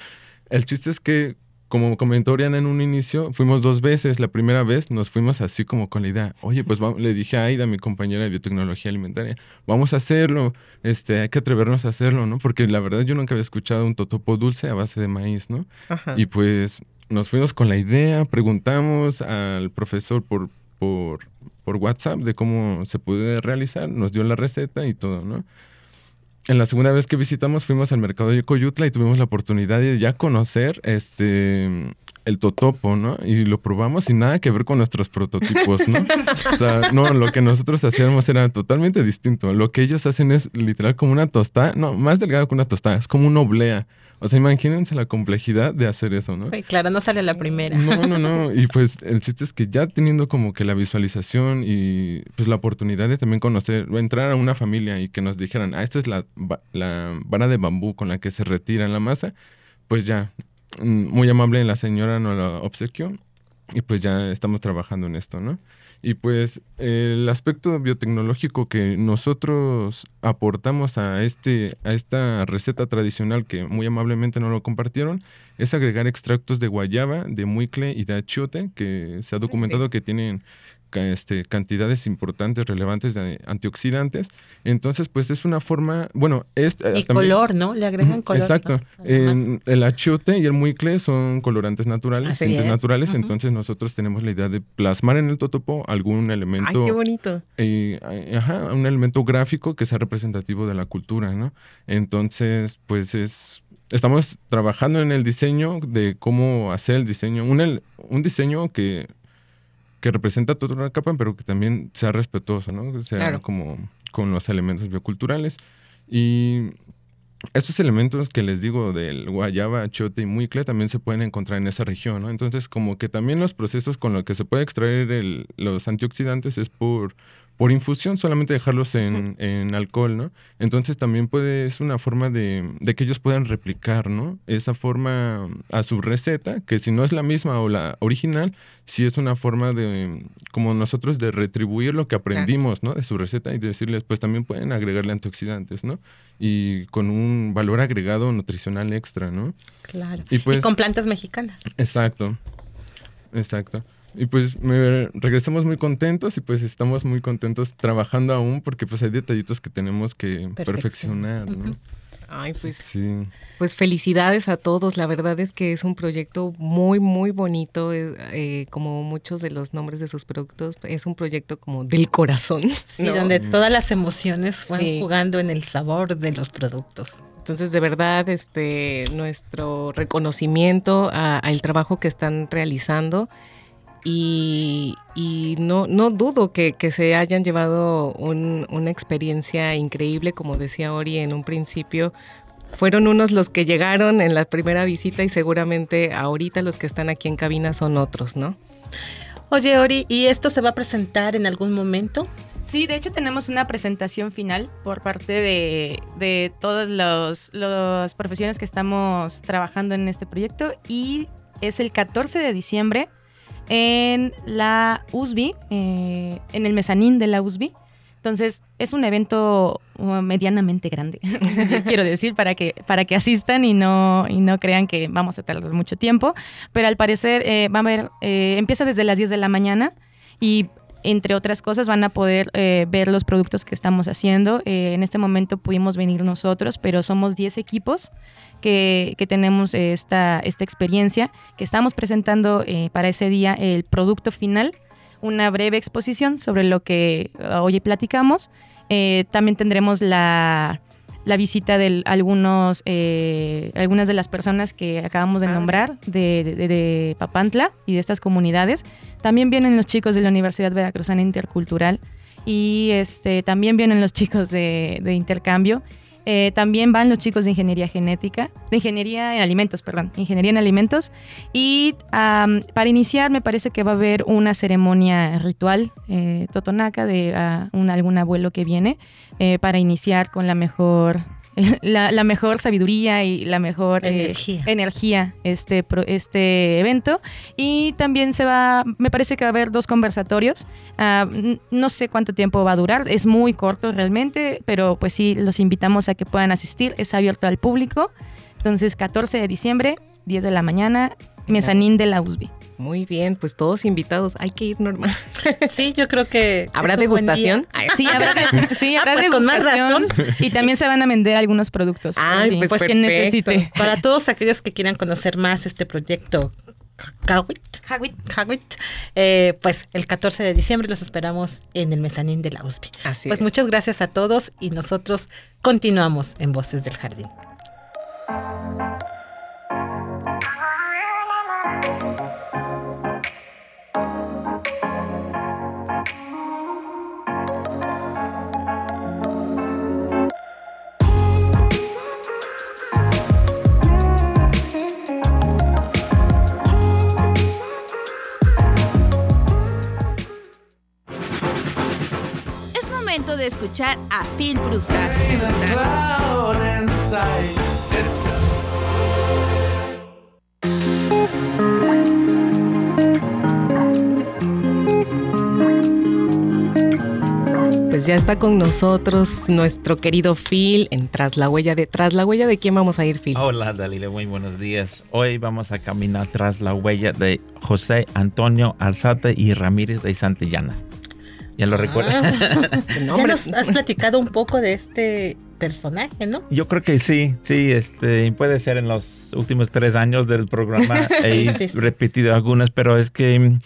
El chiste es que, como comentó Oriana en un inicio, fuimos dos veces. La primera vez nos fuimos así como con la idea, oye, pues vamos- le dije a Aida, mi compañera de biotecnología alimentaria, vamos a hacerlo, este, hay que atrevernos a hacerlo, ¿no? Porque la verdad yo nunca había escuchado un totopo dulce a base de maíz, ¿no? Ajá. Y pues nos fuimos con la idea, preguntamos al profesor por, por, por WhatsApp de cómo se puede realizar, nos dio la receta y todo, ¿no? En la segunda vez que visitamos fuimos al mercado de Coyutla y tuvimos la oportunidad de ya conocer este el totopo, ¿no? Y lo probamos y nada que ver con nuestros prototipos, ¿no? o sea, no, lo que nosotros hacíamos era totalmente distinto. Lo que ellos hacen es literal como una tostada, no, más delgado que una tostada, es como una oblea. O sea, imagínense la complejidad de hacer eso, ¿no? Sí, claro, no sale la primera. No, no, no. Y pues el chiste es que ya teniendo como que la visualización y pues la oportunidad de también conocer, entrar a una familia y que nos dijeran, ah, esta es la, la vara de bambú con la que se retira la masa, pues ya, muy amable la señora nos la obsequió y pues ya estamos trabajando en esto, ¿no? Y pues el aspecto biotecnológico que nosotros aportamos a, este, a esta receta tradicional que muy amablemente nos lo compartieron es agregar extractos de guayaba, de muicle y de achiote que se ha documentado que tienen este, cantidades importantes, relevantes de antioxidantes. Entonces, pues es una forma, bueno, es... eh, Y también- color, ¿no? Le agregan color. Exacto. ¿no? Además. En el achiote y el muicle son colorantes naturales, naturales, entonces nosotros tenemos la idea de plasmar en el totopo algún elemento Ay, qué bonito. eh, ajá, un elemento gráfico que sea representativo de la cultura, ¿no? Entonces, pues es estamos trabajando en el diseño de cómo hacer el diseño, un, el- un diseño que, que representa toda una capa, pero que también sea respetuoso, ¿no? Que sea Claro. como con los elementos bioculturales. Y estos elementos que les digo del guayaba, achiote y muicle también se pueden encontrar en esa región, ¿no? Entonces, como que también los procesos con los que se puede extraer el- los antioxidantes es por, por infusión, solamente dejarlos en, en alcohol, ¿no? Entonces también puede, es una forma de, de que ellos puedan replicar, ¿no? Esa forma a su receta, que si no es la misma o la original, sí es una forma de, como nosotros, de retribuir lo que aprendimos, ¿no? De su receta y decirles, pues también pueden agregarle antioxidantes, ¿no? Y con un valor agregado nutricional extra, ¿no? Claro. Y pues- con plantas mexicanas. Exacto, exacto. Y pues me- regresamos muy contentos y pues estamos muy contentos trabajando aún porque pues hay detallitos que tenemos que perfeccionar, ¿no? Ay, pues, Sí. pues felicidades a todos. La verdad es que es un proyecto muy, muy bonito. eh, eh, como muchos de los nombres de sus productos, es un proyecto como del corazón. Sí, ¿no? donde todas las emociones van Sí. jugando en el sabor de los productos. Entonces, de verdad, este, nuestro reconocimiento a- al trabajo que están realizando y, y no, no dudo que, que se hayan llevado un- una experiencia increíble, como decía Ori en un principio. Fueron unos los que llegaron en la primera visita y seguramente ahorita los que están aquí en cabina son otros, ¿no? Oye, Ori, ¿y esto se va a presentar en algún momento? Sí, de hecho tenemos una presentación final por parte de, de todas los- las profesiones que estamos trabajando en este proyecto y es el 14 de diciembre en la USB, eh, en el mezanín de la USB. Entonces es un evento uh, medianamente grande, quiero decir, para que, para que asistan y no, y no crean que vamos a tardar mucho tiempo. Pero al parecer eh, va a haber, eh, empieza desde las 10 de la mañana y entre otras cosas van a poder eh, ver los productos que estamos haciendo. Eh, en este momento pudimos venir nosotros, pero somos 10 equipos que, que tenemos eh, esta, esta experiencia, que estamos presentando para ese día el producto final, una breve exposición sobre lo que hoy platicamos. También tendremos la, la visita de algunos, eh, algunas de las personas que acabamos de nombrar de, de- de Papantla y de estas comunidades. También vienen los chicos de la Universidad Veracruzana Intercultural y este, también vienen los chicos de, de intercambio. Eh, también van los chicos de ingeniería genética, de ingeniería en alimentos, perdón, ingeniería en alimentos. Y para iniciar me parece que va a haber una ceremonia ritual eh, totonaca de ah, un, algún abuelo que viene eh, para iniciar con la mejor, la, la mejor sabiduría y la mejor eh, Energía. energía este, pro- este evento. Y también se va, me parece que va a haber dos conversatorios. N- no sé cuánto tiempo va a durar, es muy corto realmente, pero pues sí, los invitamos a que puedan asistir, es abierto al público. Entonces, 14 de diciembre, 10 de la mañana, mezanín de la USB. Muy bien, pues todos invitados. Hay que ir normal. Sí, yo creo que ¿Habrá degustación? Sí, habrá, sí, Ah, habrá pues con más degustación. razón. Y también se van a vender algunos productos. Ay, Sí, pues quien perfecto. necesite. Para todos aquellos que quieran conocer más este proyecto Kawit, Kawit, eh, pues el 14 de diciembre los esperamos en el mezanín de la USB. Así Pues es. muchas gracias a todos y nosotros continuamos en Voces del Jardín. De escuchar a Phil Brustad. Pues ya está con nosotros nuestro querido Phil en Tras la Huella de Tras la Huella de quién vamos a ir, Phil. Hola Dalila, muy buenos días. Hoy vamos a caminar tras la huella de José Antonio Alzate y Ramírez de Santillana. ¿Ya lo recuerdan? Ah, ya nos has platicado un poco de este personaje, ¿no? Yo creo que sí, sí, este, puede ser en los últimos tres años del programa he Sí, sí. repetido algunas, pero es que mm,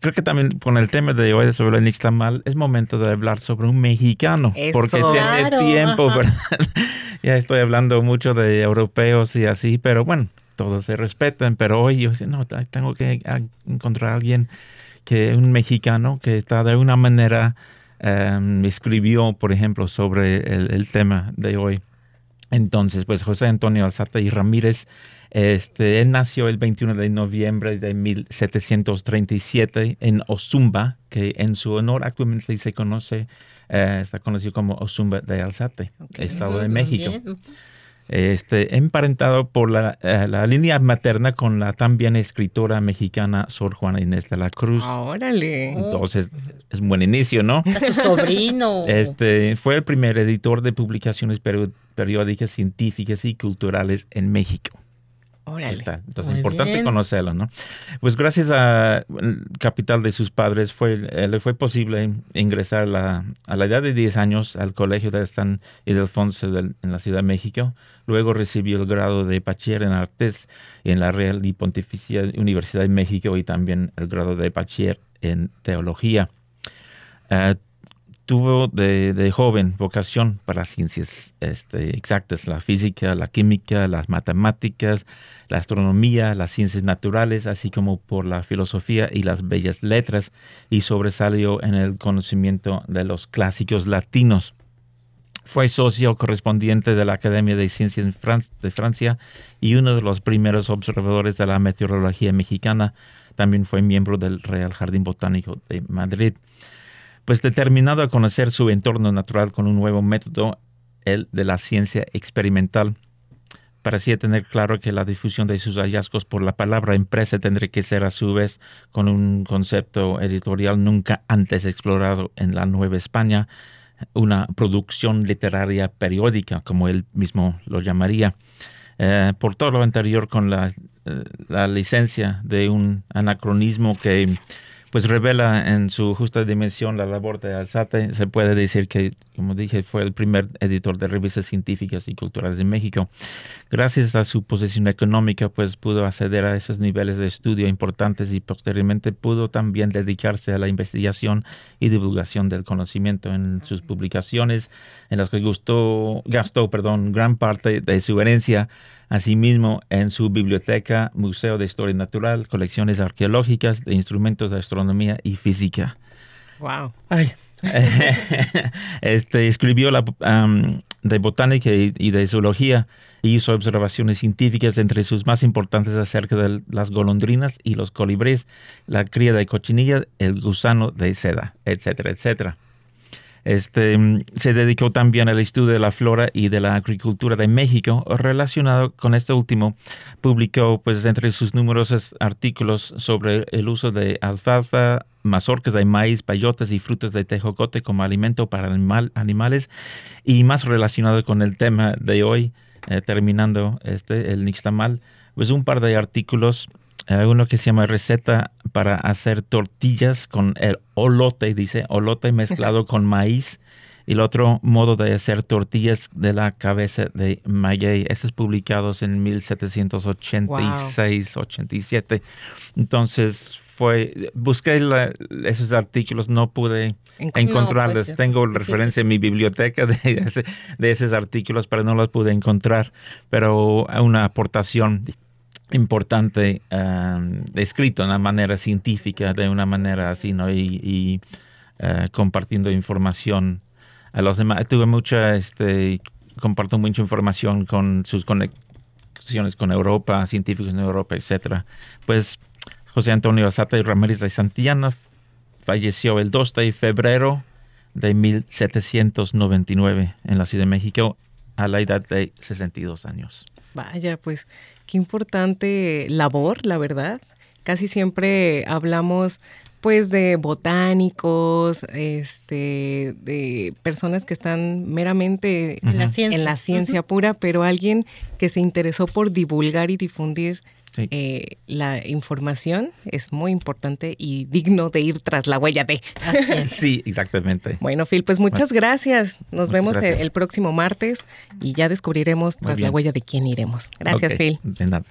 creo que también con el tema de hoy sobre el Nixtamal es momento de hablar sobre un mexicano, porque Eso. tiene Claro, tiempo, ajá. ¿verdad? ya estoy hablando mucho de europeos y así, pero bueno, todos se respetan, pero hoy yo no, tengo que ah, encontrar a alguien que un mexicano que está de una manera em, escribió, por ejemplo, sobre el, el tema de hoy. Entonces, pues José Antonio Alzate y Ramírez, este, él nació el 21 de noviembre de 1737 en Ozumba, que en su honor actualmente se conoce, eh, está conocido como Ozumba de Alzate, Estado de México. bien. Este, emparentado por la, eh, la línea materna con la también escritora mexicana Sor Juana Inés de la Cruz. Órale. Entonces, es un buen inicio, ¿no? Es su sobrino. Este, fue el primer editor de publicaciones periódicas científicas y culturales en México. Órale. Entonces, Muy importante bien. conocerlo, ¿no? Pues gracias a capital de sus padres fue, eh, le fue posible ingresar a la, a la edad de 10 años al Colegio de San Ildefonso del- en la Ciudad de México. Luego recibió el grado de bachiller en artes en la Real y Pontificia Universidad de México y también el grado de bachiller en teología. Eh, tuvo de, joven vocación para ciencias este, exactas, la física, la química, las matemáticas, la astronomía, las ciencias naturales, así como por la filosofía y las bellas letras, y sobresalió en el conocimiento de los clásicos latinos. Fue socio correspondiente de la Academia de Ciencias de Francia y uno de los primeros observadores de la meteorología mexicana. También fue miembro del Real Jardín Botánico de Madrid. Pues determinado a conocer su entorno natural con un nuevo método, el de la ciencia experimental, parecía tener claro que la difusión de sus hallazgos por la palabra impresa tendría que ser a su vez con un concepto editorial nunca antes explorado en la Nueva España, una producción literaria periódica, como él mismo lo llamaría. Eh, por todo lo anterior, con la, eh, la licencia de un anacronismo que pues revela en su justa dimensión la labor de Alzate. Se puede decir que, como dije, fue el primer editor de revistas científicas y culturales de México. Gracias a su posición económica, pues pudo acceder a esos niveles de estudio importantes y posteriormente pudo también dedicarse a la investigación y divulgación del conocimiento en sus publicaciones, en las que gustó, gastó perdón, gran parte de su herencia Asimismo, en su biblioteca, Museo de Historia Natural, colecciones arqueológicas de instrumentos de astronomía y física. Wow. este, escribió la, de botánica y, de zoología y hizo observaciones científicas entre sus más importantes acerca de las golondrinas y los colibríes, la cría de cochinillas, el gusano de seda, etcétera, etcétera. Este, se dedicó también al estudio de la flora y de la agricultura de México. Relacionado con este último, publicó pues, entre sus numerosos artículos sobre el uso de alfalfa, mazorcas de maíz, payotas y frutos de tejocote como alimento para animales y más relacionado con el tema de hoy, eh, terminando este, el nixtamal, pues un par de artículos uno que se llama receta para hacer tortillas con el olote, dice olote mezclado con maíz. Y el otro modo de hacer tortillas de la cabeza de maguey. Estos publicados en 1786, 87. Entonces fue, busqué esos artículos, no pude encontrarlos. Pues, Tengo referencia en mi biblioteca de, de esos artículos, pero no los pude encontrar. Pero una aportación importante um, escrito de una manera científica, de una manera así, ¿no? Y, uh, compartiendo información a los demás. Tuve mucha, este, comparto mucha información con sus conexiones con Europa, científicos en Europa, etcétera. Pues José Antonio Azata y Ramírez de Santillana falleció el 2 de febrero de 1799 en la Ciudad de México a la edad de 62 años. Vaya, pues qué importante labor, la verdad. Casi siempre hablamos pues de botánicos, este, de personas que están meramente en la ciencia, en la ciencia. pura, pero alguien que se interesó por divulgar y difundir eh, la información es muy importante y digno de ir tras la huella de. sí, exactamente. Bueno, Phil, pues muchas gracias. Nos vemos El, próximo martes y ya descubriremos tras la huella de quién iremos. Gracias, Phil. De nada.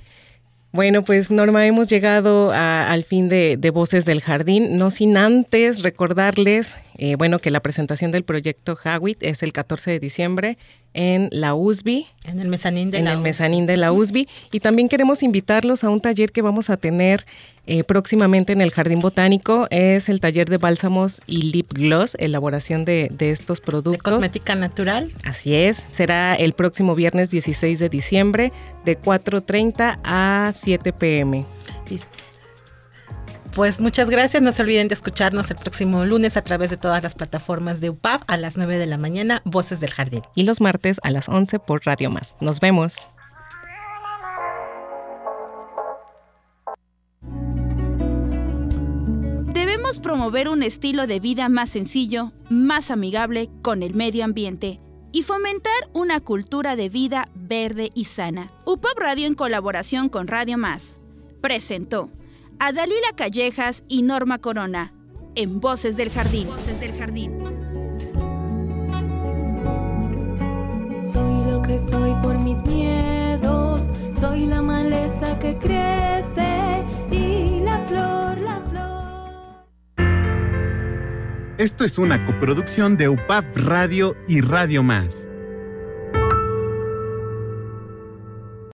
Bueno, pues Norma, hemos llegado al fin de, Voces del Jardín, no sin antes recordarles, eh, bueno, que la presentación del proyecto Hawit es el 14 de diciembre en la USB. En el mezanín de en la el mezanín de la USB. Y también queremos invitarlos a un taller que vamos a tener eh, próximamente en el Jardín Botánico. Es el taller de bálsamos y lip gloss, elaboración de, estos productos. De cosmética natural. Así es. Será el próximo viernes 16 de diciembre de 4.30 a 7 pm. Pues muchas gracias. No se olviden de escucharnos el próximo lunes a través de todas las plataformas de UPAP a las 9 de la mañana, Voces del Jardín. Y los martes a las 11 por Radio Más. Nos vemos. Debemos promover un estilo de vida más sencillo, más amigable con el medio ambiente y fomentar una cultura de vida verde y sana. UPAP Radio en colaboración con Radio Más presentó a Dalila Callejas y Norma Corona en Voces del Jardín. Voces del Jardín. Soy lo que soy por mis miedos, soy la maleza que crece y la flor, la flor. Esto es una coproducción de UPAP Radio y Radio Más.